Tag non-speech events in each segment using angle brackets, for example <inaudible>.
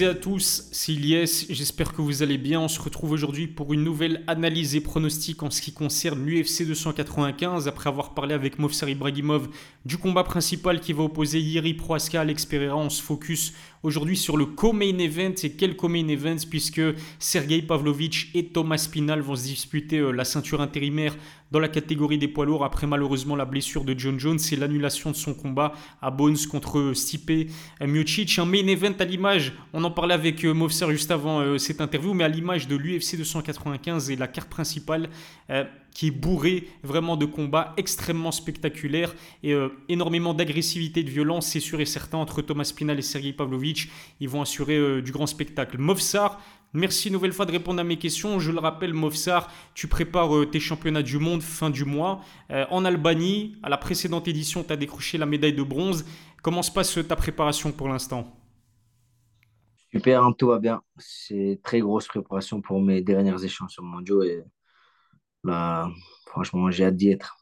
et à tous, c'est Ilyes, j'espère que vous allez bien. On se retrouve aujourd'hui pour une nouvelle analyse et pronostic en ce qui concerne l'UFC 295. Après avoir parlé avec Movsar Ibrahimov du combat principal qui va opposer Yiri Proaska à Alex Pereira, on se focus aujourd'hui sur le co-main event. Et quel co-main event? Puisque Sergei Pavlovich et Thomas Pinal vont se disputer euh, la ceinture intérimaire dans la catégorie des poids lourds après malheureusement la blessure de John Jones et l'annulation de son combat à Bones contre Stipe Miocic. Un main event à l'image, on en parlait avec euh, Movser juste avant euh, cette interview, mais à l'image de l'UFC 295 et la carte principale euh, qui est bourrée vraiment de combats extrêmement spectaculaires et énormément d'agressivité de violence, c'est sûr et certain, entre Thomas Pinal et Sergei Pavlovich. Ils vont assurer du grand spectacle. Movsar, Merci une nouvelle fois de répondre à mes questions. Je le rappelle, Movsar, tu prépares euh, tes championnats du monde fin du mois. Euh, en Albanie, à la précédente édition, tu as décroché la médaille de bronze. Comment se passe euh, ta préparation pour l'instant? Super, hein, tout va bien. C'est très grosse préparation pour mes dernières échéances mondiaux et bah, franchement, j'ai hâte d'y être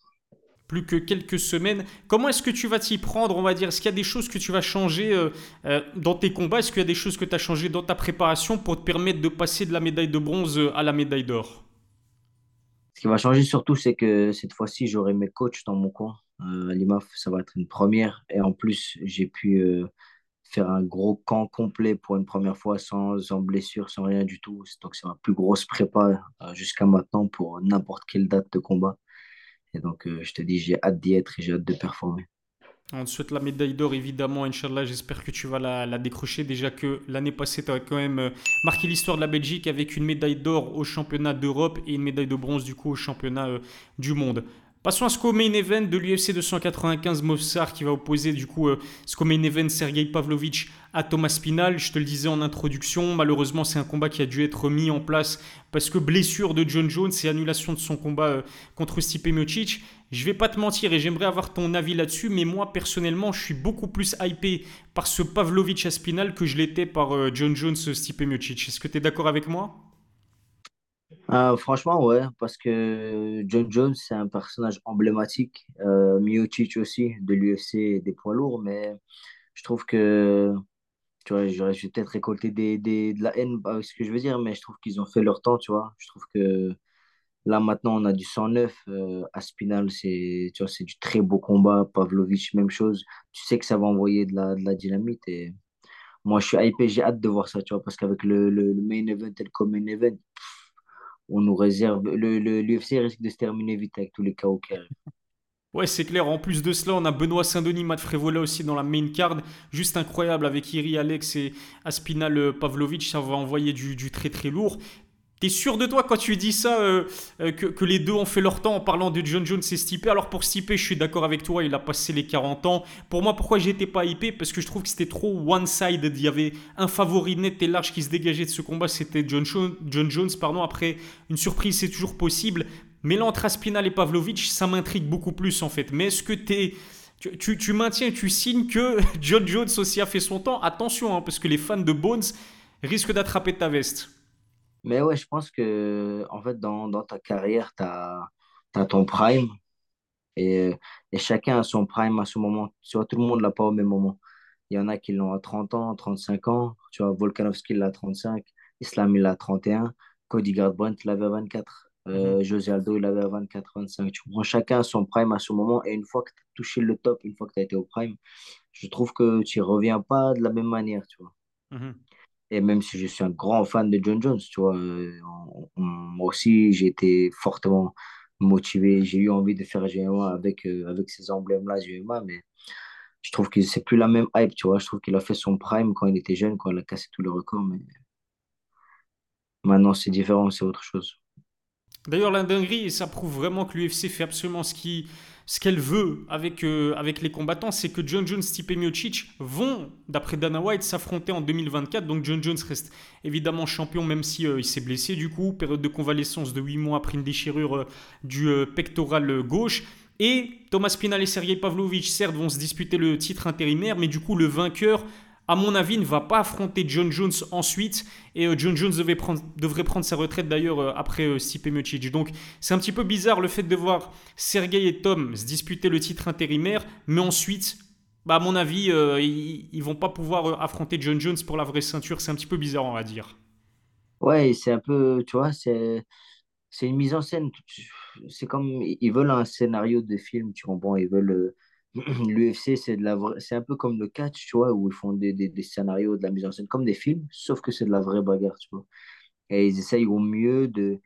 plus que quelques semaines. Comment est-ce que tu vas t'y prendre, on va dire? Est-ce qu'il y a des choses que tu vas changer euh, euh, dans tes combats? Est-ce qu'il y a des choses que tu as changées dans ta préparation pour te permettre de passer de la médaille de bronze à la médaille d'or? Ce qui va changer surtout, c'est que cette fois-ci, j'aurai mes coachs dans mon coin. Euh, l'IMAF, ça va être une première. Et en plus, j'ai pu faire un gros camp complet pour une première fois sans, sans blessure, sans rien du tout. Donc, c'est ma plus grosse prépa jusqu'à maintenant pour n'importe quelle date de combat. Donc, euh, je te dis, j'ai hâte d'y être et j'ai hâte de performer. On te souhaite la médaille d'or, évidemment, Inch'Allah. J'espère que tu vas la, décrocher. Déjà que l'année passée, tu as quand même euh, marqué l'histoire de la Belgique avec une médaille d'or au championnat d'Europe et une médaille de bronze, du coup, au championnat euh, du monde. Passons à ce main event de l'UFC 295 Mossar qui va opposer du coup ce main event Sergei Pavlovich à Thomas Pinal. Je te le disais en introduction, malheureusement c'est un combat qui a dû être mis en place parce que blessure de John Jones et annulation de son combat euh, contre Stipe Miocic. Je vais pas te mentir et j'aimerais avoir ton avis là-dessus, mais moi personnellement je suis beaucoup plus hypé par ce Pavlovich à Spinal que je l'étais par euh, John Jones Stipe Miocic. Est-ce que tu es d'accord avec moi? Euh, franchement, ouais, parce que John Jones, c'est un personnage emblématique. Euh, Miocic aussi, de l'UFC des poids lourds, mais je trouve que, tu vois, je vais peut-être récolter des, des, de la haine ce que je veux dire, mais je trouve qu'ils ont fait leur temps, tu vois. Je trouve que là, maintenant, on a du 109. Euh, Aspinal, c'est, tu vois, c'est du très beau combat. Pavlovich, même chose. Tu sais que ça va envoyer de la, de la dynamite et moi, je suis hypé, j'ai hâte de voir ça, tu vois, parce qu'avec le, le, main event et le main event, on nous réserve. L'UFC risque de se terminer vite avec tous les chaos qui. Ouais, c'est clair. En plus de cela, on a Benoît Saint-Denis, Matt Frévola aussi dans la main card. Juste incroyable avec Iri Alex et Aspinal euh, Pavlovic. Ça va envoyer du, du très très lourd. T'es sûr de toi quand tu dis ça, euh, euh, que, les deux ont fait leur temps en parlant de John Jones et Stipe? Alors pour Stipe, je suis d'accord avec toi, il a passé les 40 ans. Pour moi, pourquoi j'étais pas hypé? Parce que je trouve que c'était trop one-sided. Il y avait un favori net et large qui se dégageait de ce combat, c'était John, Jones. Pardon. Après, une surprise, c'est toujours possible. Mais là, entre Aspinal et Pavlovic, ça m'intrigue beaucoup plus en fait. Mais est-ce que. Tu, tu, tu, maintiens, tu signes que <laughs> John Jones aussi a fait son temps? Attention, hein, parce que les fans de Bones risquent d'attraper ta veste. Mais ouais, je pense que en fait, dans, dans ta carrière, tu as, ton prime et, et, chacun a son prime à ce moment. Tu vois, tout le monde l'a pas au même moment. Il y en a qui l'ont à 30 ans, 35 ans. Tu vois, Volkanovski l'a à 35, Islam il l'a à 31, Cody Garbrandt l'avait à 24, euh, mhm. José Aldo il l'avait à 24, 25. Tu vois, chacun a son prime à ce moment et une fois que tu as touché le top, une fois que tu as été au prime, je trouve que tu reviens pas de la même manière, tu vois. Mhm. Et même si je suis un grand fan de John Jones, tu vois, euh, moi aussi, j'ai été fortement motivé. J'ai eu envie de faire GMA avec, euh, avec ces emblèmes-là, GMA, mais je trouve que c'est plus la même hype, tu vois. Je trouve qu'il a fait son prime quand il était jeune, quand il a cassé tous les records, mais maintenant, c'est différent, c'est autre chose. D'ailleurs, la dinguerie, ça prouve vraiment que l'UFC fait absolument ce qui ce qu'elle veut avec, euh, avec les combattants, c'est que John Jones, Stipe Miocic vont, d'après Dana White, s'affronter en 2024. Donc John Jones reste évidemment champion, même si euh, s'est blessé du coup. Période de convalescence de 8 mois après une déchirure euh, du pectoral gauche. Et Thomas Pinal et Sergei Pavlovich, certes, vont se disputer le titre intérimaire, mais du coup, le vainqueur à mon avis, ne va pas affronter John Jones ensuite. Et euh, John Jones devait prendre, devrait prendre sa retraite d'ailleurs euh, après euh, Stipe. Donc c'est un petit peu bizarre le fait de voir Sergei et Tom se disputer le titre intérimaire, mais ensuite bah, à mon avis, euh, ils, ils vont pas pouvoir affronter John Jones pour la vraie ceinture. C'est un petit peu bizarre, on va dire. Ouais, c'est un peu, tu vois, c'est c'est une mise en scène. C'est comme, ils veulent un scénario de film, tu comprends, ils veulent... <clears throat> L'UFC, c'est de la vraie- c'est un peu comme le catch, tu vois, où ils font des, des, des scénarios, de la mise en scène, comme des films, sauf que c'est de la vraie bagarre, tu vois. Et ils essayent au mieux de,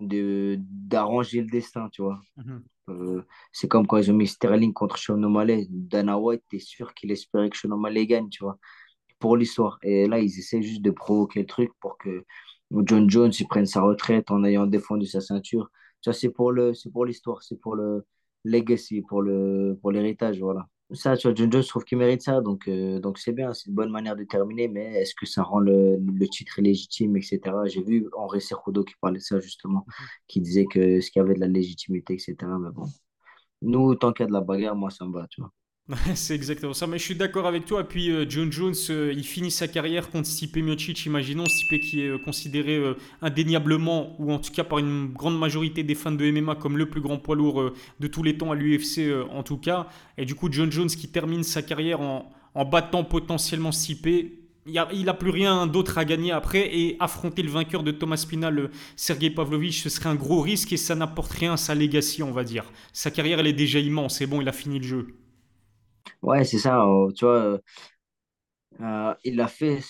de, d'arranger le destin, tu vois. Mhm. Euh, c'est comme quand ils ont mis Sterling contre Sean O'Malley. Dana White, t'es sûr qu'il espérait que Sean O'Malley gagne, tu vois, pour l'histoire. Et là, ils essaient juste de provoquer le truc pour que John Jones il prenne sa retraite en ayant défendu sa ceinture. Ça, c'est pour le, c'est pour l'histoire, c'est pour le legacy, pour le, pour l'héritage, voilà. Ça, tu vois, John Jones, je trouve qu'il mérite ça, donc euh, donc c'est bien, c'est une bonne manière de terminer, mais est-ce que ça rend le, le titre légitime, etc. J'ai vu Henri Cejudo qui parlait de ça, justement, qui disait que ce qu'il y avait de la légitimité, etc. Mais bon, nous, tant qu'il y a de la bagarre, moi, ça me va, tu vois. C'est exactement ça, mais je suis d'accord avec toi. Et puis euh, John Jones, euh, il finit sa carrière contre Stipe Miocic, imaginons Stipe qui est euh, considéré indéniablement, ou en tout cas par une grande majorité des fans de MMA comme le plus grand poids lourd de tous les temps à l'UFC en tout cas. Et du coup John Jones qui termine sa carrière en, battant potentiellement Stipe. Il a, il a plus rien d'autre à gagner après et affronter le vainqueur de Thomas Spinal, Sergei Pavlovich, ce serait un gros risque et ça n'apporte rien à sa legacy, on va dire. Sa carrière, elle est déjà immense, c'est bon, il a fini le jeu. Ouais, c'est ça, euh, tu vois, euh, euh, il a fait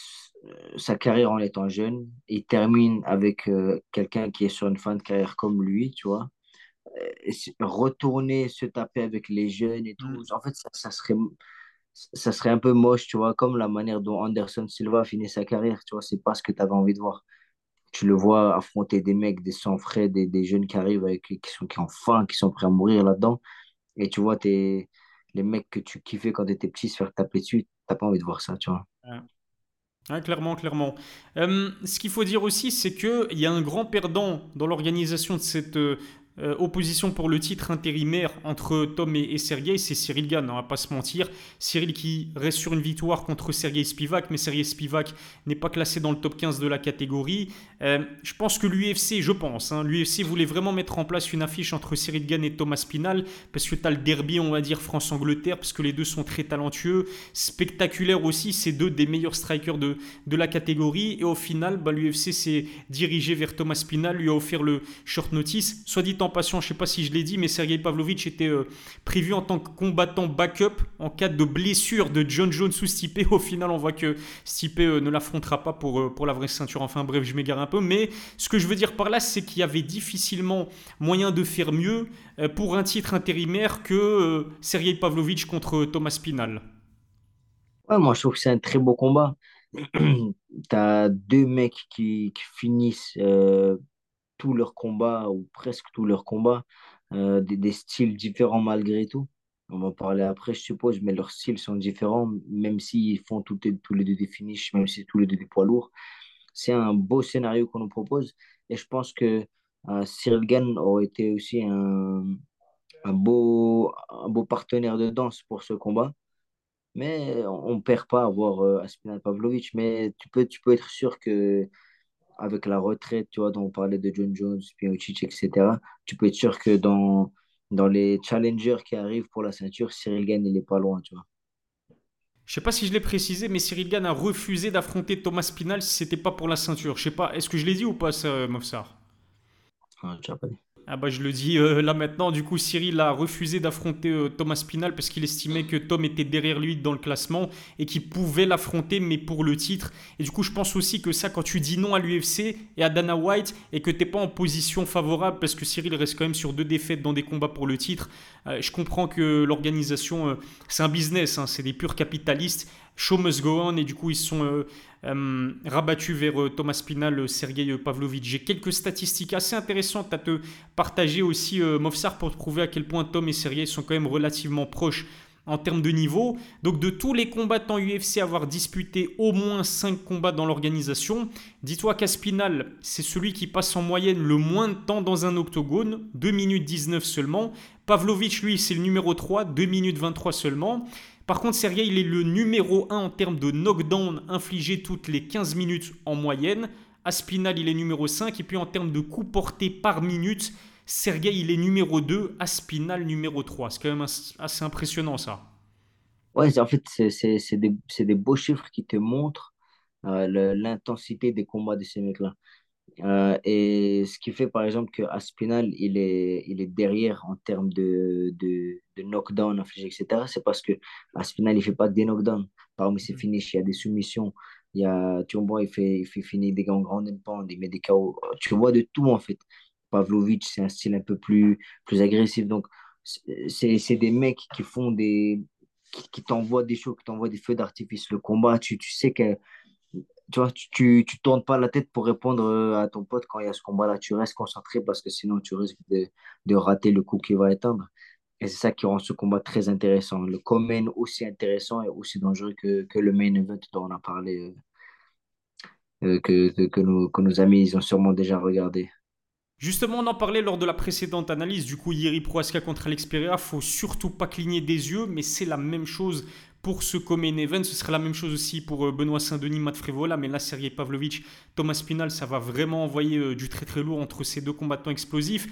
sa carrière en étant jeune. Il termine avec euh, quelqu'un qui est sur une fin de carrière comme lui, tu vois. Et s- retourner se taper avec les jeunes et tout. En fait, ça, ça serait, ça serait un peu moche, tu vois, comme la manière dont Anderson Silva a fini sa carrière, tu vois, c'est pas ce que tu avais envie de voir. Tu le vois affronter des mecs, des sans frais, des, des jeunes qui arrivent avec, qui sont, qui ont faim, qui sont prêts à mourir là-dedans. Et tu vois, t'es, les mecs que tu kiffais quand tu étais petit se faire taper dessus, t'as pas envie de voir ça, tu vois. Clairement, clairement. Euh, ce qu'il faut dire aussi, c'est qu'il y a un grand perdant dans l'organisation de cette euh, euh, opposition pour le titre intérimaire entre Tom et, Sergei, c'est Cyril Gann, on va pas se mentir. Cyril qui reste sur une victoire contre Sergei Spivak, mais Sergei Spivak n'est pas classé dans le top 15 de la catégorie. Euh, je pense que l'UFC, je pense, hein, l'UFC voulait vraiment mettre en place une affiche entre Cyril Gann et Thomas Spinal, parce que tu as le derby, on va dire, France-Angleterre, parce que les deux sont très talentueux, spectaculaires aussi, c'est deux des meilleurs strikers de, de la catégorie. Et au final, bah, l'UFC s'est dirigé vers Thomas Spinal, lui a offert le short notice. Soit dit en passant, je sais pas si je l'ai dit, mais Sergei Pavlovich était euh, prévu en tant que combattant backup en cas de blessure de John Jones ou Stipe. Au final, on voit que Stipe euh, ne l'affrontera pas pour, euh, pour la vraie ceinture. Enfin bref, je m'égare un peu. Mais ce que je veux dire par là, c'est qu'il y avait difficilement moyen de faire mieux pour un titre intérimaire que Sergei Pavlovich contre Thomas Spinal. Ouais, moi, je trouve que c'est un très beau combat. <clears throat> T'as deux mecs qui, finissent tous leurs combats, ou presque tous leurs combats, euh, des, styles différents malgré tout. On va en parler après, je suppose, mais leurs styles sont différents, même s'ils font tous les, deux des finishes, même si tous les deux des poids lourds. C'est un beau scénario qu'on nous propose, et je pense que euh, Cyril Gane aurait été aussi un, un beau, un beau partenaire de danse pour ce combat. Mais on ne perd pas à voir euh, Aspinal Pavlovic. Mais tu peux, tu peux être sûr que avec la retraite, tu vois, dont on parlait de John Jones, Miocic, etc., tu peux être sûr que dans, dans les challengers qui arrivent pour la ceinture, Cyril Gane, il est pas loin, tu vois. Je sais pas si je l'ai précisé, mais Cyril Gann a refusé d'affronter Thomas Spinal si c'était pas pour la ceinture. Je sais pas, est-ce que je l'ai dit ou pas, ça, Mofsar? Ah, Ah bah je le dis euh, là maintenant, du coup Cyril a refusé d'affronter euh, Thomas Spinal parce qu'il estimait que Tom était derrière lui dans le classement et qu'il pouvait l'affronter mais pour le titre. Et du coup je pense aussi que ça quand tu dis non à l'UFC et à Dana White et que t'es pas en position favorable parce que Cyril reste quand même sur deux défaites dans des combats pour le titre, euh, je comprends que l'organisation c'est un business, hein, c'est des purs capitalistes. Show must go on et du coup ils sont euh, euh, rabattus vers euh, Thomas Spinal, euh, Sergei Pavlovich. J'ai quelques statistiques assez intéressantes à te partager aussi, Mofsar, pour te prouver à quel point Tom et Sergei sont quand même relativement proches en termes de niveau. Donc de tous les combattants UFC à avoir disputé au moins 5 combats dans l'organisation, dis-toi qu'Aspinal, c'est celui qui passe en moyenne le moins de temps dans un octogone, 2 minutes 19 seulement. Pavlovich, lui, c'est le numéro 3, 2 minutes 23 seulement. Par contre, Sergei, il est le numéro 1 en termes de knockdown infligé toutes les 15 minutes en moyenne. Aspinal, il est numéro 5. Et puis en termes de coups portés par minute, Sergei, il est numéro 2. Aspinal, numéro 3. C'est quand même assez impressionnant ça. Ouais, en fait, c'est des, beaux chiffres qui te montrent euh, l'intensité des combats de ces mecs-là. Euh, et ce qui fait, par exemple, que Aspinal, il est, il est derrière en termes de, de, de knockdown infligé, etc. C'est parce que Aspinal, il fait pas que des knockdowns. Parmi ses finishes, il y a des soumissions. Il y a, tu vois, il fait, il fait finir des gants grand and pound, il met des KO. Tu vois de tout, en fait. Pavlovich, c'est un style un peu plus, plus agressif. Donc, c'est c'est des mecs qui font des, qui, qui t'envoient des shows, qui t'envoient des feux d'artifice. Le combat, tu, tu sais que tu vois, tu, tu, tournes pas la tête pour répondre euh, à ton pote quand il y a ce combat-là. Tu restes concentré parce que sinon tu risques de, de rater le coup qui va éteindre. Et c'est ça qui rend ce combat très intéressant. Le co-main aussi intéressant et aussi dangereux que, que le main event dont on a parlé, euh, euh, que, que, que nos, que nos amis ils ont sûrement déjà regardé. Justement, on en parlait lors de la précédente analyse. Du coup, Yeri Prohaska contre Alex Pereira, faut surtout pas cligner des yeux, mais c'est la même chose pour ce Common Event. Ce serait la même chose aussi pour euh, Benoît Saint-Denis, Matt Frévola, mais là, Sergei Pavlovich, Thomas Pinal, ça va vraiment envoyer euh, du très très lourd entre ces deux combattants explosifs.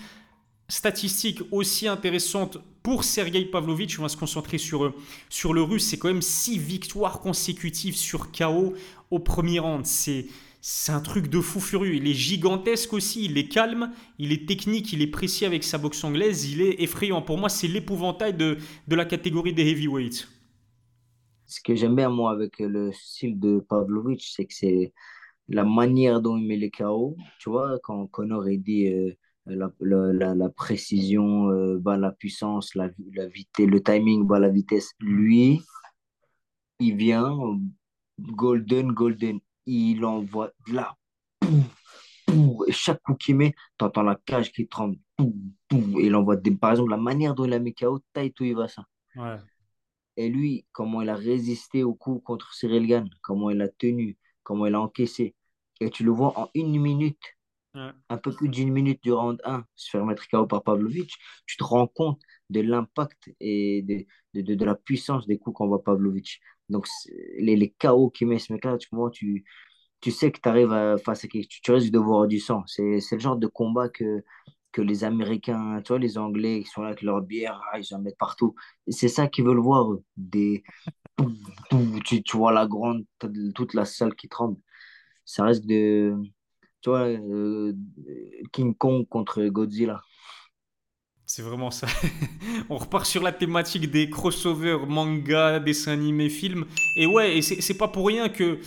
Statistique aussi intéressante pour Sergei Pavlovich, on va se concentrer sur, euh, sur le russe, c'est quand même 6 victoires consécutives sur KO au premier round. C'est c'est un truc de fou furieux. Il est gigantesque aussi, il est calme, il est technique, il est précis avec sa boxe anglaise, il est effrayant. Pour moi, c'est l'épouvantail de, de la catégorie des heavyweights. Ce que j'aime bien, moi, avec le style de Pavlovich, c'est que c'est la manière dont il met les KO. Tu vois, quand Connor il dit euh, la, la, précision bat la puissance, la, la vitesse, le timing bat la vitesse, lui, il vient golden, golden. Il envoie de là. Et chaque coup qu'il met, tu entends la cage qui tremble. Et il envoie des... Par exemple, la manière dont il a mis KO, taille tout il va ça. Ouais. Et lui, comment il a résisté au coup contre Cyril Gann, comment il a tenu, comment il a encaissé. Et tu le vois en une minute, Ouais. un peu plus d'une minute du round 1, se faire mettre KO par Pavlovich, tu te rends compte de l'impact et de, de, de, de la puissance des coups qu'envoie Pavlovich. Donc, les, les KO qu'il met ce mec-là, tu, tu, tu sais que tu arrives à, face à qui tu, tu risques de voir du sang. C'est, le genre de combat que, que les Américains, tu vois, les Anglais, qui sont là avec leur bière, ah, ils en mettent partout. C'est ça qu'ils veulent voir, eux. Des... Tu, tu vois la grande, toute la salle qui tremble. Ça risque de, tu vois, euh, King Kong contre Godzilla. C'est vraiment ça. <laughs> On repart sur la thématique des crossovers, manga, dessins animés, films. Et ouais, et c'est pas pour rien que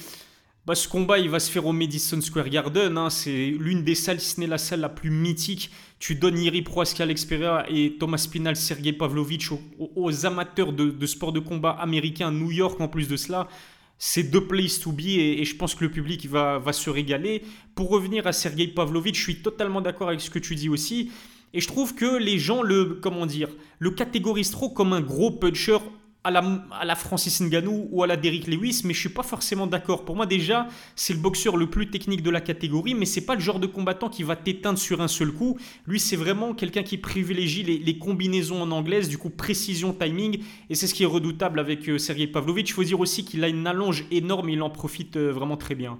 bah, ce combat il va se faire au Madison Square Garden. hein. C'est l'une des salles, si ce n'est la salle la plus mythique. Tu donnes Iri Prohaska, Alex Pereira et Thomas Pinal, Sergei Pavlovich aux, amateurs de, de sport de combat américains, New York en plus de cela. C'est deux places to be et, je pense que le public va, va se régaler. Pour revenir à Sergei Pavlovich, je suis totalement d'accord avec ce que tu dis aussi. Et je trouve que les gens le, comment dire, le catégorisent trop comme un gros puncher à la, à la Francis Ngannou ou à la Derrick Lewis, mais je suis pas forcément d'accord. Pour moi, déjà, c'est le boxeur le plus technique de la catégorie, mais c'est pas le genre de combattant qui va t'éteindre sur un seul coup. Lui, c'est vraiment quelqu'un qui privilégie les, combinaisons en anglaise, du coup, précision, timing, et c'est ce qui est redoutable avec euh, Sergei Pavlovich. Il faut dire aussi qu'il a une allonge énorme, il en profite euh, vraiment très bien.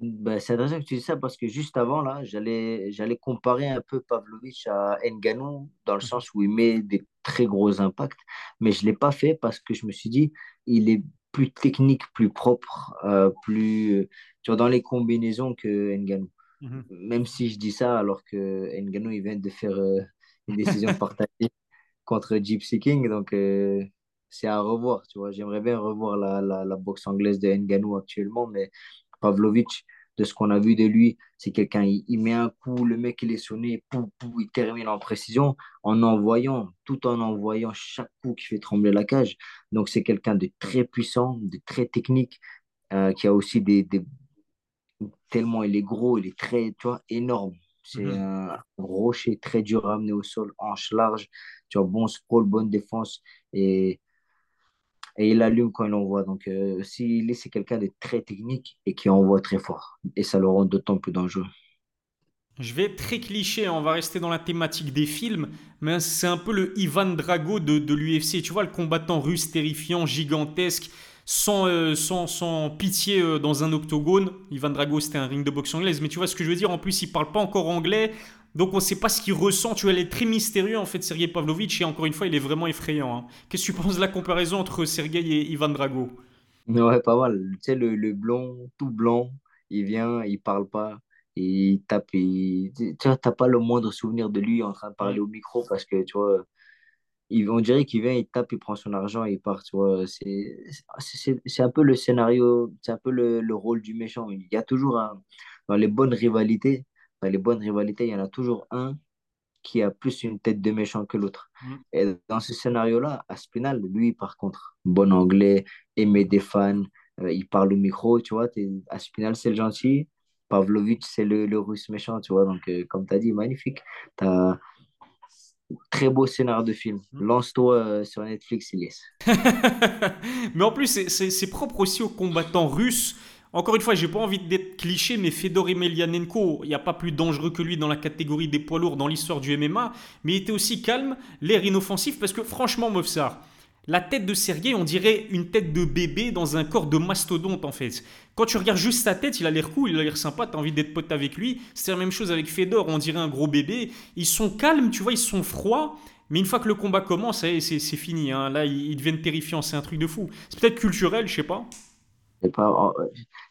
Ben, c'est intéressant que tu dis ça parce que juste avant, là, j'allais, j'allais comparer un peu Pavlovich à Ngannou dans le Mhm. sens où il met des très gros impacts, mais je ne l'ai pas fait parce que je me suis dit, il est plus technique, plus propre, euh, plus, tu vois, dans les combinaisons que Ngannou. Mhm. Même si je dis ça alors que Ngannou, il vient de faire euh, une décision <laughs> partagée contre Gypsy King, donc euh, c'est à revoir, tu vois. J'aimerais bien revoir la, la, la boxe anglaise de Ngannou actuellement, mais Pavlovich, de ce qu'on a vu de lui, c'est quelqu'un, il, il met un coup, le mec, il est sonné, pou, pou, il termine en précision, en envoyant, tout en envoyant chaque coup qui fait trembler la cage. Donc, c'est quelqu'un de très puissant, de très technique, euh, qui a aussi des, des- Tellement il est gros, il est très, tu vois, énorme. C'est Mhm. un rocher très dur à amener au sol, hanche large, tu vois, bon sprawl, bonne défense, et et il allume quand il envoie. Donc, euh, s'il est, c'est quelqu'un de très technique et qui envoie très fort. Et ça le rend d'autant plus dangereux. Je vais être très cliché, hein, on va rester dans la thématique des films, mais c'est un peu le Ivan Drago de, de l'UFC. Tu vois, le combattant russe terrifiant, gigantesque, sans, euh, sans, sans pitié euh, dans un octogone. Ivan Drago, c'était un ring de boxe anglaise, mais tu vois ce que je veux dire? En plus, il parle pas encore anglais. Donc on ne sait pas ce qu'il ressent. Tu vois, il est très mystérieux en fait, Sergei Pavlovitch. Et encore une fois, il est vraiment effrayant. hein. Qu'est-ce que tu penses de la comparaison entre Sergei et Ivan Drago? Ouais, pas mal. Tu sais, le, le blond, tout blanc, il vient, il parle pas, il tape, il... tu vois, t'as pas le moindre souvenir de lui en train de parler au micro parce que, tu vois, il, on dirait qu'il vient, il tape, il prend son argent et il part, tu vois. C'est, c'est, c'est c'est un peu le scénario, c'est un peu le, le rôle du méchant. Il y a toujours un, dans les bonnes rivalités, dans les bonnes rivalités, il y en a toujours un qui a plus une tête de méchant que l'autre. Mm. Et dans ce scénario-là, Aspinal, lui, par contre, bon anglais, aimé des fans, euh, il parle au micro, tu vois. Aspinal, c'est le gentil. Pavlovitch, c'est le, le russe méchant, tu vois. Donc, euh, comme tu as dit, magnifique. T'as très beau scénario de film. Mm. Lance-toi euh, sur Netflix, il <laughs> est. mais en plus, c'est propre aussi aux combattants russes. Encore une fois, j'ai pas envie d'être cliché, mais Fedor Emelianenko, il n'y a pas plus dangereux que lui dans la catégorie des poids lourds dans l'histoire du MMA, mais il était aussi calme, l'air inoffensif, parce que franchement, Movsar, la tête de Sergei, on dirait une tête de bébé dans un corps de mastodonte en fait. Quand tu regardes juste sa tête, il a l'air cool, il a l'air sympa, t'as envie d'être pote avec lui. C'est la même chose avec Fedor, on dirait un gros bébé. Ils sont calmes, tu vois, ils sont froids. Mais une fois que le combat commence, est, c'est fini. hein. Là, ils deviennent terrifiants, c'est un truc de fou. C'est peut-être culturel, je sais pas.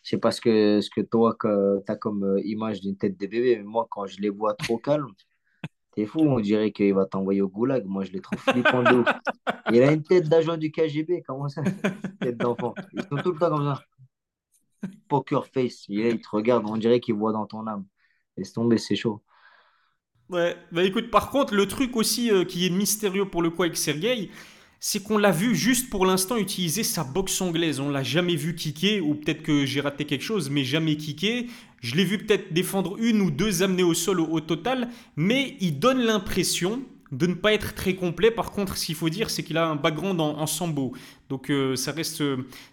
Je sais pas ce que, ce que toi, tu as comme euh, image d'une tête de bébé, mais moi, quand je les vois trop calmes, t'es fou, on dirait qu'il va t'envoyer au goulag. Moi, je les trouve flippants de ouf. Il a une tête d'agent du KGB, comment ça? Tête d'enfant? Ils sont tout le temps comme ça. Poker face. Il, il te regarde, on dirait qu'il voit dans ton âme. Laisse tomber, c'est chaud. Ouais, bah écoute, par contre, le truc aussi euh, qui est mystérieux pour le coup avec Sergei, c'est qu'on l'a vu juste pour l'instant utiliser sa boxe anglaise. On l'a jamais vu kicker, ou peut-être que j'ai raté quelque chose, mais jamais kicker. Je l'ai vu peut-être défendre une ou deux amenées au sol au, au total, mais il donne l'impression de ne pas être très complet. Par contre, ce qu'il faut dire, c'est qu'il a un background en, sambo. Donc euh, ça reste,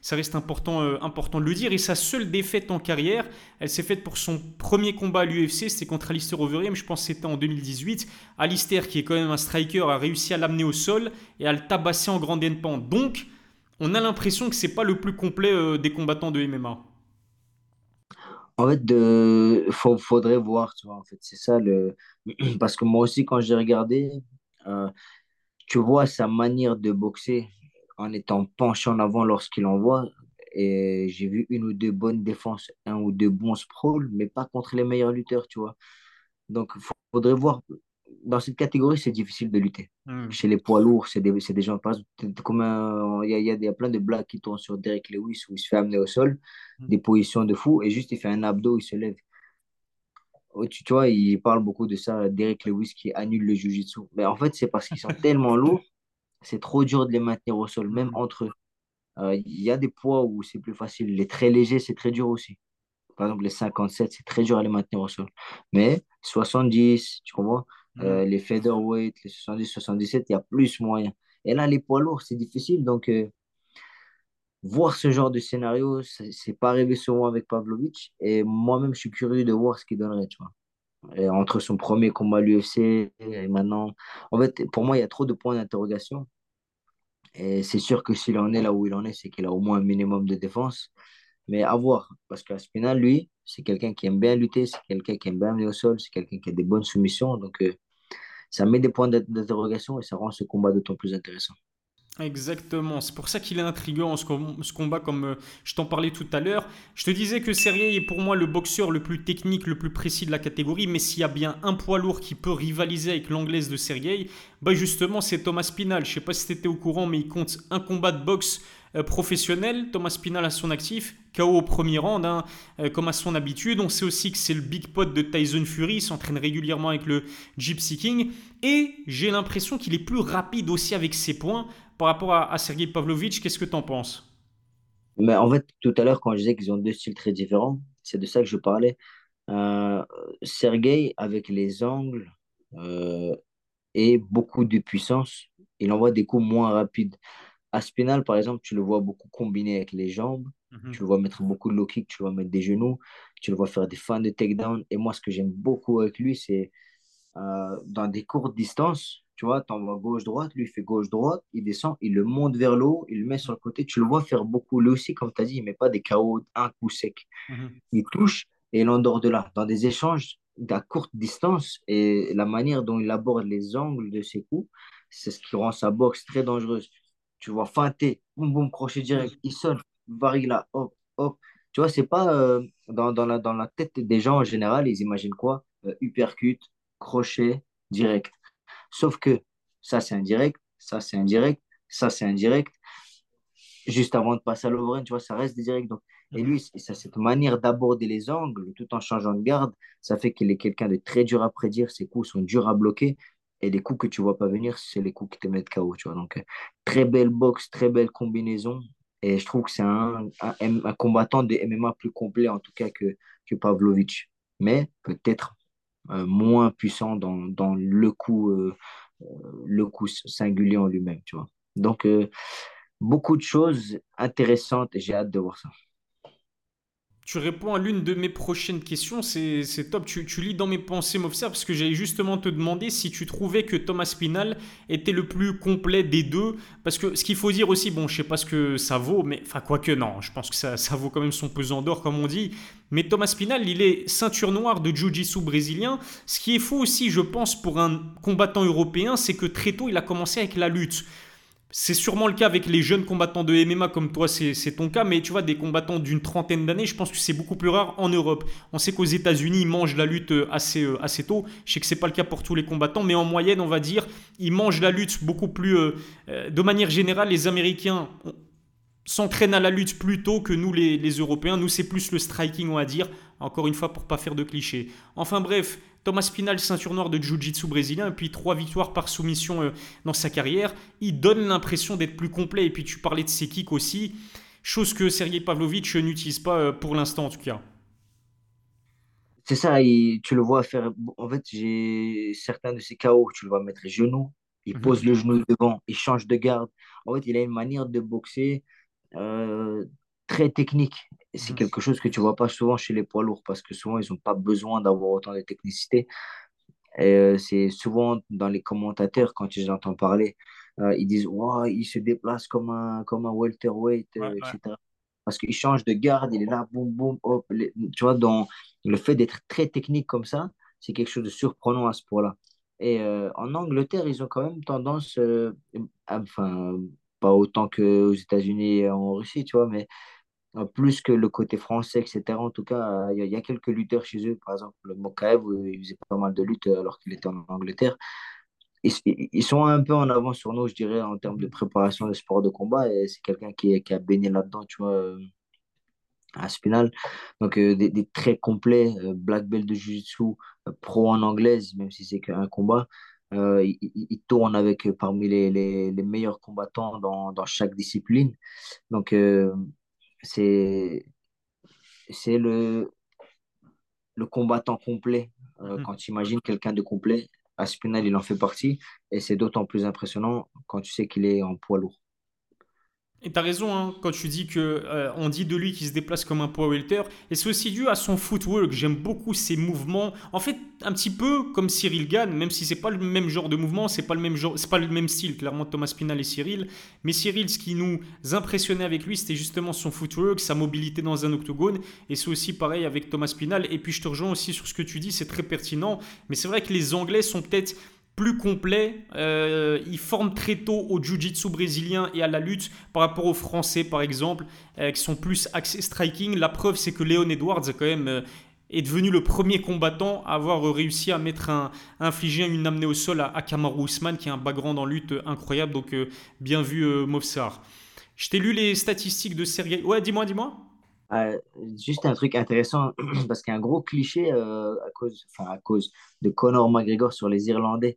ça reste important, euh, important de le dire. Et sa seule défaite en carrière, elle s'est faite pour son premier combat à l'UFC, c'était contre Alistair Overeem, je pense que c'était en 2018. Alistair, qui est quand même un striker, a réussi à l'amener au sol et à le tabasser en grande pente. Donc, on a l'impression que c'est pas le plus complet euh, des combattants de MMA. En fait, faut- faudrait voir, tu vois, en fait, c'est ça le. <clears throat> Parce que moi aussi, quand j'ai regardé, euh, tu vois sa manière de boxer en étant penché en avant lorsqu'il envoie. Et j'ai vu une ou deux bonnes défenses, un ou deux bons sprawls, mais pas contre les meilleurs lutteurs, tu vois. Donc, il faudrait voir. Dans cette catégorie, c'est difficile de lutter. Hmm. Chez les poids lourds, c'est des, des gens. par exemple, comme Il y a, y a, y a plein de blagues qui tournent sur Derek Lewis où il se fait amener au sol, des positions de fou, et juste il fait un abdo, il se lève. Oh, Tu, tu vois, il parle beaucoup de ça, Derek Lewis qui annule le jiu-jitsu. Mais en fait, c'est parce qu'ils sont tellement lourds, c'est trop dur de les maintenir au sol, même entre eux. Euh, Il y a des poids où c'est plus facile. Les très légers, c'est très dur aussi. Par exemple, les 57, c'est très dur à les maintenir au sol. Mais 70, tu comprends? Hmm. Euh, les featherweight, les 70, 77, il y a plus moyen. Et là, les poids lourds, c'est difficile. Donc, euh, voir ce genre de scénario, c'est pas arrivé souvent avec Pavlovich. Et moi-même, je suis curieux de voir ce qu'il donnerait, tu vois. Entre son premier combat à l'UFC et maintenant, en fait, pour moi, il y a trop de points d'interrogation. Et c'est sûr que s'il en est là où il en est, c'est qu'il a au moins un minimum de défense. Mais à voir, parce qu'Aspinal, lui, c'est quelqu'un qui aime bien lutter, c'est quelqu'un qui aime bien aller au sol, c'est quelqu'un qui a des bonnes soumissions. Donc, euh, ça met des points d'interrogation et ça rend ce combat d'autant plus intéressant. Exactement, c'est pour ça qu'il est intriguant ce, com- ce combat comme euh, je t'en parlais tout à l'heure. Je te disais que Sergei est pour moi le boxeur le plus technique, le plus précis de la catégorie, mais s'il y a bien un poids lourd qui peut rivaliser avec l'anglaise de Sergei, bah justement c'est Thomas Pinal. Je sais pas si tu étais au courant, mais il compte un combat de boxe euh, professionnel, Thomas Pinal à son actif, KO au premier round, hein, euh, comme à son habitude. On sait aussi que c'est le big pot de Tyson Fury, il s'entraîne régulièrement avec le Gypsy King, et j'ai l'impression qu'il est plus rapide aussi avec ses points par rapport à, à Sergei Pavlovitch, qu'est-ce que tu en penses? Mais en fait, tout à l'heure, quand je disais qu'ils ont deux styles très différents, c'est de ça que je parlais. Euh, Sergei, avec les angles euh, et beaucoup de puissance, il envoie des coups moins rapides. Aspinal, par exemple, tu le vois beaucoup combiner avec les jambes, tu Mhm. le vois mettre beaucoup de low kick, tu le vois mettre des genoux, tu le vois faire des fins de takedown. Et moi, ce que j'aime beaucoup avec lui, c'est euh, dans des courtes distances, tu vois, tu envoies gauche-droite, lui il fait gauche-droite, il descend, il le monte vers le haut, il le met sur le côté, tu le vois faire beaucoup. Lui aussi, comme tu as dit, il met pas des KO un coup sec. Mhm. Il touche et il endort de là. Dans des échanges, à courte distance et la manière dont il aborde les angles de ses coups, c'est ce qui rend sa boxe très dangereuse. Tu vois, feinter, boum, boum, crochet direct, il sonne, varie là, hop, hop. Tu vois, c'est pas euh, dans, dans, la, dans la tête des gens en général, ils imaginent quoi? Euh, uppercut, crochet, direct. Sauf que ça, c'est indirect, ça, c'est indirect, ça, c'est indirect. Juste avant de passer à l'overhand, tu vois, ça reste direct. Donc, et lui, cette manière d'aborder les angles tout en changeant de garde, ça fait qu'il est quelqu'un de très dur à prédire. Ses coups sont durs à bloquer. Et les coups que tu vois pas venir, c'est les coups qui te mettent KO. Tu vois. Donc, très belle boxe, très belle combinaison. Et je trouve que c'est un, un, combattant de MMA plus complet, en tout cas, que, que Pavlovich. Mais peut-être moins puissant dans, dans le coup, euh, le coup singulier en lui-même. Tu vois. Donc, beaucoup de choses intéressantes et j'ai hâte de voir ça. Tu réponds à l'une de mes prochaines questions, c'est top. Tu, lis dans mes pensées, Mofser, parce que j'allais justement te demander si tu trouvais que Thomas Pinal était le plus complet des deux. Parce que ce qu'il faut dire aussi, bon, je sais pas ce que ça vaut, mais enfin, quoique non, je pense que ça, ça vaut quand même son pesant d'or, comme on dit. Mais Thomas Pinal, il est ceinture noire de Jiu-Jitsu brésilien. Ce qui est faux aussi, je pense, pour un combattant européen, c'est que très tôt, il a commencé avec la lutte. C'est sûrement le cas avec les jeunes combattants de MMA comme toi, c'est ton cas, mais tu vois, des combattants d'une trentaine d'années, je pense que c'est beaucoup plus rare en Europe. On sait qu'aux États-Unis, ils mangent la lutte euh, assez, euh, assez tôt. Je sais que c'est pas le cas pour tous les combattants, mais en moyenne, on va dire, ils mangent la lutte beaucoup plus. Euh, de manière générale, les Américains s'entraînent à la lutte plus tôt que nous, les, les Européens. Nous, c'est plus le striking, on va dire. Encore une fois, pour pas faire de clichés. Enfin bref, Thomas Pinal, ceinture noire de Jiu-Jitsu brésilien, et puis trois victoires par soumission euh, dans sa carrière. Il donne l'impression d'être plus complet, et puis tu parlais de ses kicks aussi, chose que Sergei Pavlovich n'utilise pas euh, pour l'instant en tout cas. C'est ça, tu le vois faire. En fait, j'ai certains de ses KO, tu le vois mettre les genoux, il mhm. pose le genou devant, il change de garde. En fait, il a une manière de boxer euh, très technique. C'est quelque chose que tu vois pas souvent chez les poids lourds parce que souvent, ils n'ont pas besoin d'avoir autant de technicité. Euh, c'est souvent dans les commentateurs, quand tu entends parler, euh, ils disent wow, il se déplace comme un, comme un welterweight, euh, etc. Parce qu'il change de garde, il est là, boum, boum, hop. tu vois, dans le fait d'être très technique comme ça, c'est quelque chose de surprenant à ce point-là. Et en Angleterre, ils ont quand même tendance, enfin, pas autant qu'aux États-Unis et en Russie, tu vois, mais euh, plus que le côté français, etc. En tout cas, il y, a quelques lutteurs chez eux. Par exemple, le Mokaev, il faisait pas mal de luttes euh, alors qu'il était en Angleterre. Ils, sont un peu en avance sur nous, je dirais, en termes de préparation de sport de combat. Et c'est quelqu'un qui, qui, a baigné là-dedans, tu vois, euh, à Spinal. Donc, des, des, très complets, black belt de jiu-jitsu, pro en anglaise, même si c'est qu'un combat. il, il, tourne avec parmi les, les, les meilleurs combattants dans, dans, chaque discipline. Donc, c'est c'est le, le combattant complet. Euh, mhm. Quand tu imagines quelqu'un de complet, Aspinal, il en fait partie. Et c'est d'autant plus impressionnant quand tu sais qu'il est en poids lourd. Et t'as raison hein, quand tu dis que euh, on dit de lui qu'il se déplace comme un power welter. Et c'est aussi dû à son footwork. J'aime beaucoup ses mouvements. En fait, un petit peu comme Cyril Gann, même si c'est pas le même genre de mouvement, c'est pas le même genre, c'est pas le même style clairement Thomas Pinal et Cyril. Mais Cyril, ce qui nous impressionnait avec lui, c'était justement son footwork, sa mobilité dans un octogone. Et c'est aussi pareil avec Thomas Pinal. Et puis je te rejoins aussi sur ce que tu dis, c'est très pertinent. Mais c'est vrai que les Anglais sont peut-être plus complet. Euh, il forme très tôt au jiu-jitsu brésilien et à la lutte par rapport aux Français, par exemple, euh, qui sont plus axés striking. La preuve, c'est que Léon Edwards quand même euh, est devenu le premier combattant à avoir réussi à mettre un, infliger une amenée au sol à, à Kamaru Usman, qui est un background en lutte incroyable. Donc, bien vu, Movsar. Je t'ai lu les statistiques de Sergei. Ouais, dis-moi, dis-moi. juste un truc intéressant, <clears throat> parce qu'il y a un gros cliché à, cause, à cause de Conor McGregor sur les Irlandais.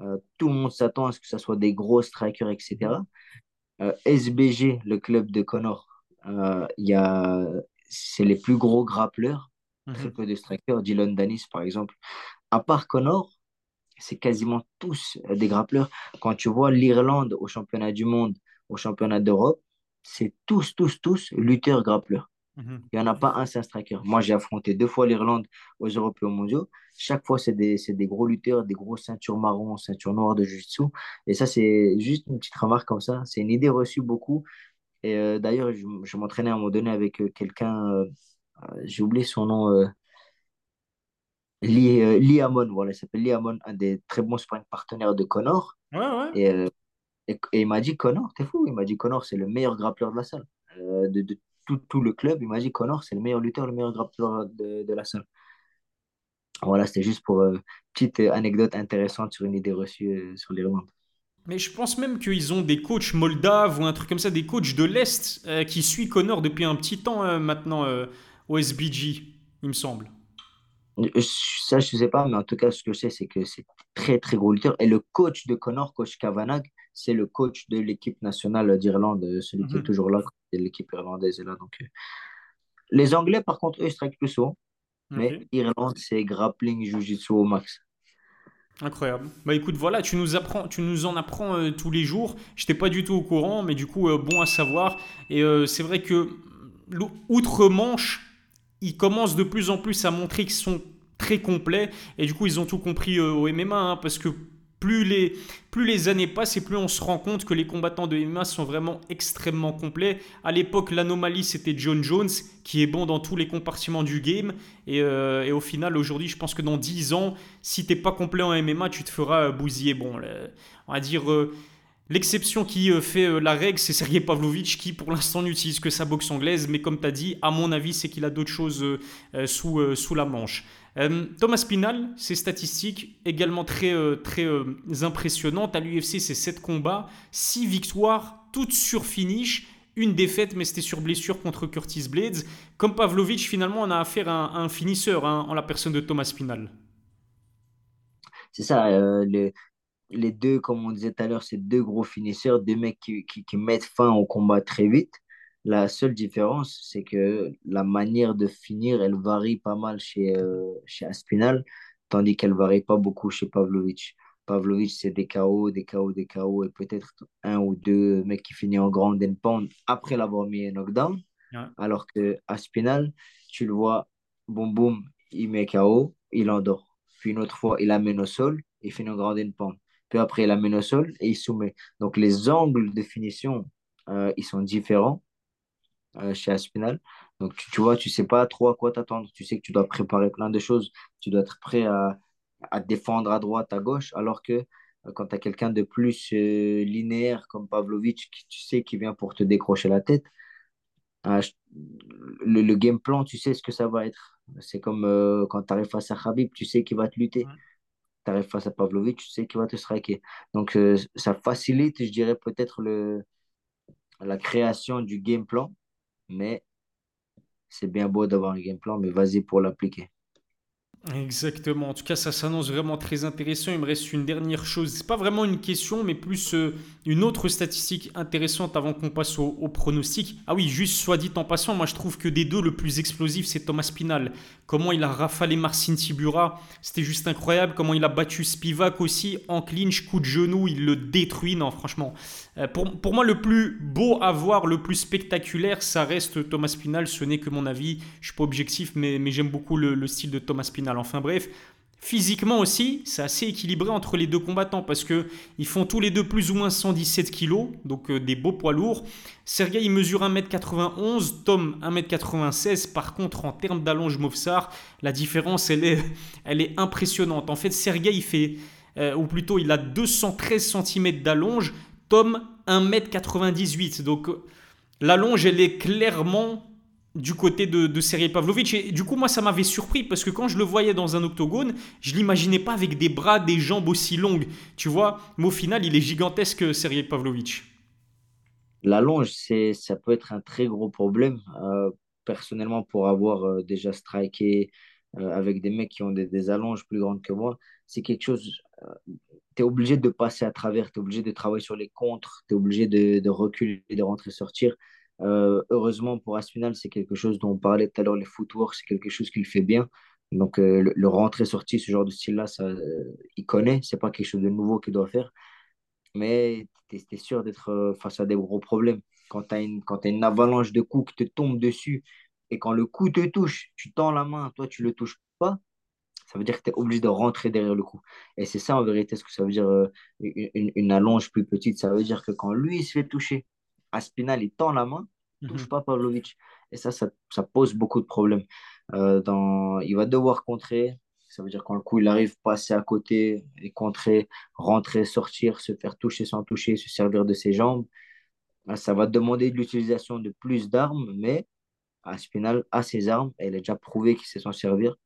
Euh, tout le monde s'attend à ce que ce soit des gros strikers, etc. Euh, SBG, le club de Connor, euh, c'est les plus gros grappleurs, mhm. très peu de strikers. Dylan Danis, par exemple. À part Connor, c'est quasiment tous des grappleurs. Quand tu vois l'Irlande au championnat du monde, au championnat d'Europe, c'est tous, tous, tous lutteurs grappleurs. Mhm. Il n'y en a pas un, c'est un striker. Moi, j'ai affronté deux fois l'Irlande aux Européens mondiaux. Chaque fois, c'est des, des, gros lutteurs, des gros ceintures marron, ceintures noires de jiu-jitsu. Et ça, c'est juste une petite remarque comme ça. C'est une idée reçue beaucoup. Et euh, d'ailleurs, je, je m'entraînais à un moment donné avec euh, quelqu'un, euh, j'ai oublié son nom, Lee, Lee Hammond, voilà, il s'appelle Lee Hammond, un des très bons sparring partenaires de Connor. Ouais, ouais. Et, et, et il m'a dit, Connor, t'es fou, il m'a dit, Connor, c'est le meilleur grappleur de la salle. De, de tout, tout le club, il m'a dit, Connor, c'est le meilleur lutteur, le meilleur grappleur de, de la salle. Voilà, c'était juste pour euh, petite anecdote intéressante sur une idée reçue euh, sur l'Irlande. Mais je pense même qu'ils ont des coachs moldaves ou un truc comme ça, des coachs de l'Est euh, qui suivent Connor depuis un petit temps euh, maintenant euh, au SBG, il me semble. Ça, je ne sais pas, mais en tout cas, ce que je sais, c'est que c'est très, très gros lutteur. Et le coach de Connor, coach Kavanagh, c'est le coach de l'équipe nationale d'Irlande, euh, celui qui est Mhm. toujours là, quand l'équipe irlandaise est là. Donc, euh, Les Anglais, par contre, eux, ils strike plus haut. Mais. Irlande, c'est grappling, jiu-jitsu au max. Incroyable. Bah écoute, voilà, tu nous apprends, tu nous en apprends euh, tous les jours. J'étais pas du tout au courant, mais du coup, euh, bon à savoir. Et euh, c'est vrai que outre-Manche, ils commencent de plus en plus à montrer qu'ils sont très complets. Et du coup, ils ont tout compris au MMA, hein, parce que plus les, plus les années passent et plus on se rend compte que les combattants de MMA sont vraiment extrêmement complets. À l'époque, l'anomalie, c'était John Jones, qui est bon dans tous les compartiments du game. Et, euh, au final, aujourd'hui, je pense que dans 10 ans, si t'es pas complet en MMA, tu te feras euh, bousiller. Bon, on va dire... euh, L'exception qui fait la règle, c'est Sergei Pavlovitch qui pour l'instant n'utilise que sa boxe anglaise, mais comme tu as dit, à mon avis, c'est qu'il a d'autres choses sous, sous la manche. Euh, Thomas Pinal, ses statistiques également très, euh, très euh, impressionnantes. À l'UFC, c'est 7 combats, 6 victoires, toutes sur finish. Une défaite, mais c'était sur blessure contre Curtis Blades. Comme Pavlovitch, finalement, on a affaire à un, finisseur hein, en la personne de Thomas Pinal. C'est ça, le- les deux, comme on disait tout à l'heure, c'est deux gros finisseurs, deux mecs qui, qui mettent fin au combat très vite. La seule différence, c'est que la manière de finir, elle varie pas mal chez, euh, chez Aspinal, tandis qu'elle varie pas beaucoup chez Pavlovich. Pavlovich, c'est des KO, des KO, des KO, et peut-être un ou deux mecs qui finissent en ground and pound après l'avoir mis en knockdown. Ouais. Alors que Aspinal, tu le vois, boum boum, il met KO, il endort. Puis une autre fois, il amène au sol, il finit en ground and pound. Puis après, il amène au sol et il soumet. Donc les angles de finition, euh, ils sont différents euh, chez Aspinal. Donc tu, tu vois, tu sais pas trop à quoi t'attendre. Tu sais que tu dois préparer plein de choses. Tu dois être prêt à, à défendre à droite, à gauche, alors que euh, quand tu as quelqu'un de plus euh, linéaire comme Pavlovic, qui, tu sais qui vient pour te décrocher la tête, le, le game plan, tu sais ce que ça va être. C'est comme quand tu arrives face à Khabib, tu sais qu'il va te lutter. Tu arrives face à Pavlovich, tu sais qu'il va te striker. Donc, ça facilite, je dirais, peut-être le, la création du game plan, mais c'est bien beau d'avoir un game plan, mais vas-y pour l'appliquer. Exactement. En tout cas, ça s'annonce vraiment très intéressant. Il me reste une dernière chose. C'est pas vraiment une question, mais plus euh, une autre statistique intéressante avant qu'on passe au, au pronostic. Ah oui, juste soit dit en passant, moi je trouve que des deux, le plus explosif, c'est Thomas Pinal. Comment il a rafalé Marcin Tibura, c'était juste incroyable. Comment il a battu Spivak aussi en clinch, coup de genou, il le détruit. Non, franchement. Euh, pour, pour moi, le plus beau à voir, le plus spectaculaire, ça reste Thomas Pinal. Ce n'est que mon avis. Je suis pas objectif, mais, mais j'aime beaucoup le, le style de Thomas Pinal. Enfin bref, physiquement aussi, c'est assez équilibré entre les deux combattants parce que ils font tous les deux plus ou moins 117 kilos, donc euh, des beaux poids lourds. Sergei il mesure 1m91, Tom 1m96. Par contre, en termes d'allonge Movsar, la différence elle est, elle est impressionnante. En fait, Sergei il fait, euh, ou plutôt il a 213 cm d'allonge, Tom 1m98. Donc euh, l'allonge elle est clairement du côté de, Sergei Pavlovitch. Et du coup, moi, ça m'avait surpris parce que quand je le voyais dans un octogone, je l'imaginais pas avec des bras, des jambes aussi longues. Tu vois, mais au final, il est gigantesque, Sergei Pavlovitch. La longe, c'est, ça peut être un très gros problème. Euh, personnellement, pour avoir euh, déjà striké euh, avec des mecs qui ont des, des allonges plus grandes que moi, c'est quelque chose. tu es obligé de passer à travers, tu es obligé de travailler sur les contres, tu es obligé de, de reculer, de rentrer, sortir. Euh, heureusement pour Aspinal, c'est quelque chose dont on parlait tout à l'heure, les footwork, c'est quelque chose qu'il fait bien. Donc euh, le, le rentrer-sortie, ce genre de style-là, ça, euh, il connaît, c'est pas quelque chose de nouveau qu'il doit faire, mais tu es, sûr d'être face à des gros problèmes. Quand tu as une, une avalanche de coups qui te tombe dessus et quand le coup te touche, tu tends la main, toi tu le touches pas, ça veut dire que tu es obligé de rentrer derrière le coup. Et c'est ça en vérité ce que ça veut dire une, une allonge plus petite. Ça veut dire que quand lui il se fait toucher, Aspinal il tend la main, touche Mhm. pas Pavlovic. Et ça, ça, ça pose beaucoup de problèmes. Euh, dans... Il va devoir contrer. Ça veut dire quand le coup il arrive, passer à côté et contrer, rentrer, sortir, se faire toucher sans toucher, se servir de ses jambes. Ah, ça va demander de l'utilisation de plus d'armes, mais Aspinal a ses armes et il a déjà prouvé qu'il sait s'en servir.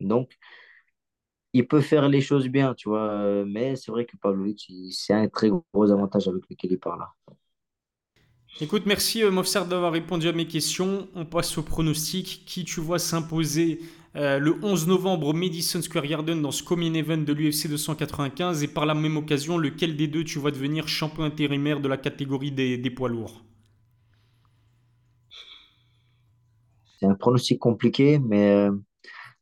Donc, il peut faire les choses bien, tu vois. Euh, mais c'est vrai que Pavlovic, c'est un très gros avantage avec lequel il parle là. Écoute, merci euh, Mofsar d'avoir répondu à mes questions. On passe au pronostic. Qui tu vois s'imposer euh, le 11 novembre au Madison Square Garden dans ce coming event de l'UFC 295 et par la même occasion, lequel des deux tu vois devenir champion intérimaire de la catégorie des, poids lourds? C'est un pronostic compliqué, mais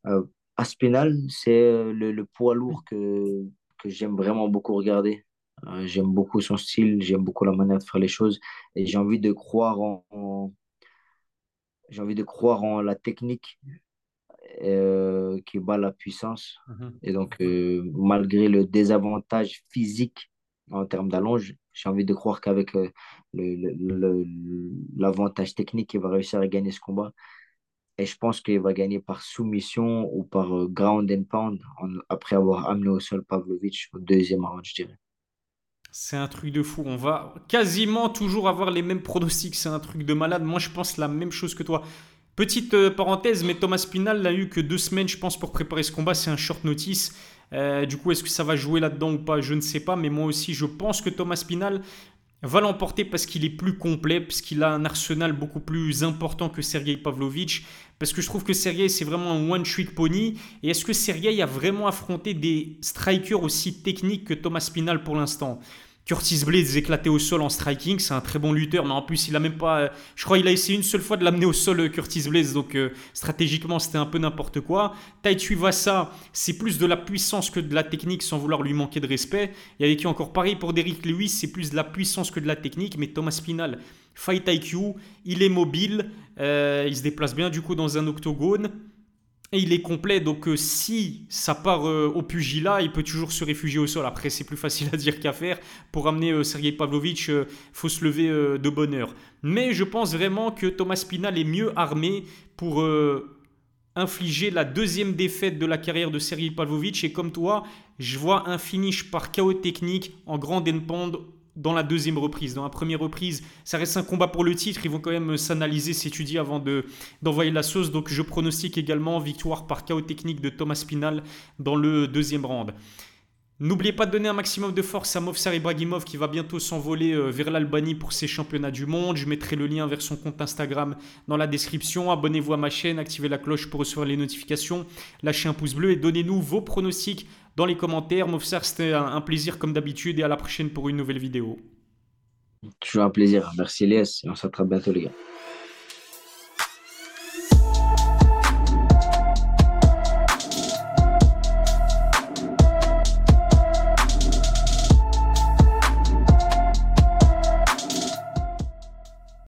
euh, Aspinal, c'est le, poids lourd que j'aime vraiment beaucoup regarder. Euh, j'aime beaucoup son style, j'aime beaucoup la manière de faire les choses et j'ai envie de croire en, j'ai envie de croire en la technique euh, qui bat la puissance. Mhm. Et donc, euh, malgré le désavantage physique en termes d'allonge, j'ai envie de croire qu'avec l'avantage technique, il va réussir à gagner ce combat. Et je pense qu'il va gagner par soumission ou par ground and pound après avoir amené au sol Pavlovich au deuxième round, je dirais. C'est un truc de fou. On va quasiment toujours avoir les mêmes pronostics. C'est un truc de malade. Moi, je pense la même chose que toi. Petite euh, parenthèse, mais Thomas Pinal n'a eu que deux semaines, je pense, pour préparer ce combat. C'est un short notice. Euh, du coup, est-ce que ça va jouer là-dedans ou pas? Je ne sais pas. Mais moi aussi, je pense que Thomas Pinal va l'emporter parce qu'il est plus complet, parce qu'il a un arsenal beaucoup plus important que Sergei Pavlovich. Parce que je trouve que Sergei, c'est vraiment un one-trick pony. Et est-ce que Sergei a vraiment affronté des strikers aussi techniques que Thomas Pinal pour l'instant? Curtis Blades éclaté au sol en striking, c'est un très bon lutteur, mais en plus il a même pas, je crois il a essayé une seule fois de l'amener au sol euh, Curtis Blades, donc euh, stratégiquement c'était un peu n'importe quoi. Tai Vasa, c'est plus de la puissance que de la technique sans vouloir lui manquer de respect. Et avec qui encore pareil pour Derrick Lewis, c'est plus de la puissance que de la technique, mais Thomas Pinal, fight IQ, il est mobile, euh, il se déplace bien du coup dans un octogone. Et il est complet, donc euh, si ça part euh, au pugilat, il peut toujours se réfugier au sol. Après, c'est plus <laughs> facile à dire qu'à faire. Pour amener euh, Sergei Pavlovich, il faut se lever de bonne heure. Mais je pense vraiment que Thomas Pinal est mieux armé pour infliger la deuxième défaite de la carrière de Sergei Pavlovich. Et comme toi, je vois un finish par chaos technique en grande endpoint dans la deuxième reprise. Dans la première reprise, ça reste un combat pour le titre. Ils vont quand même s'analyser, s'étudier avant de, d'envoyer la sauce. Donc je pronostique également victoire par chaos technique de Thomas Spinal dans le deuxième round. N'oubliez pas de donner un maximum de force à Movsar Ibrahimov qui va bientôt s'envoler euh, vers l'Albanie pour ses championnats du monde. Je mettrai le lien vers son compte Instagram dans la description. Abonnez-vous à ma chaîne, activez la cloche pour recevoir les notifications, lâchez un pouce bleu et donnez-nous vos pronostics dans les commentaires. Movsar, c'était un plaisir comme d'habitude et à la prochaine pour une nouvelle vidéo. Toujours un plaisir. Merci Léas et on se retrouve bientôt les gars.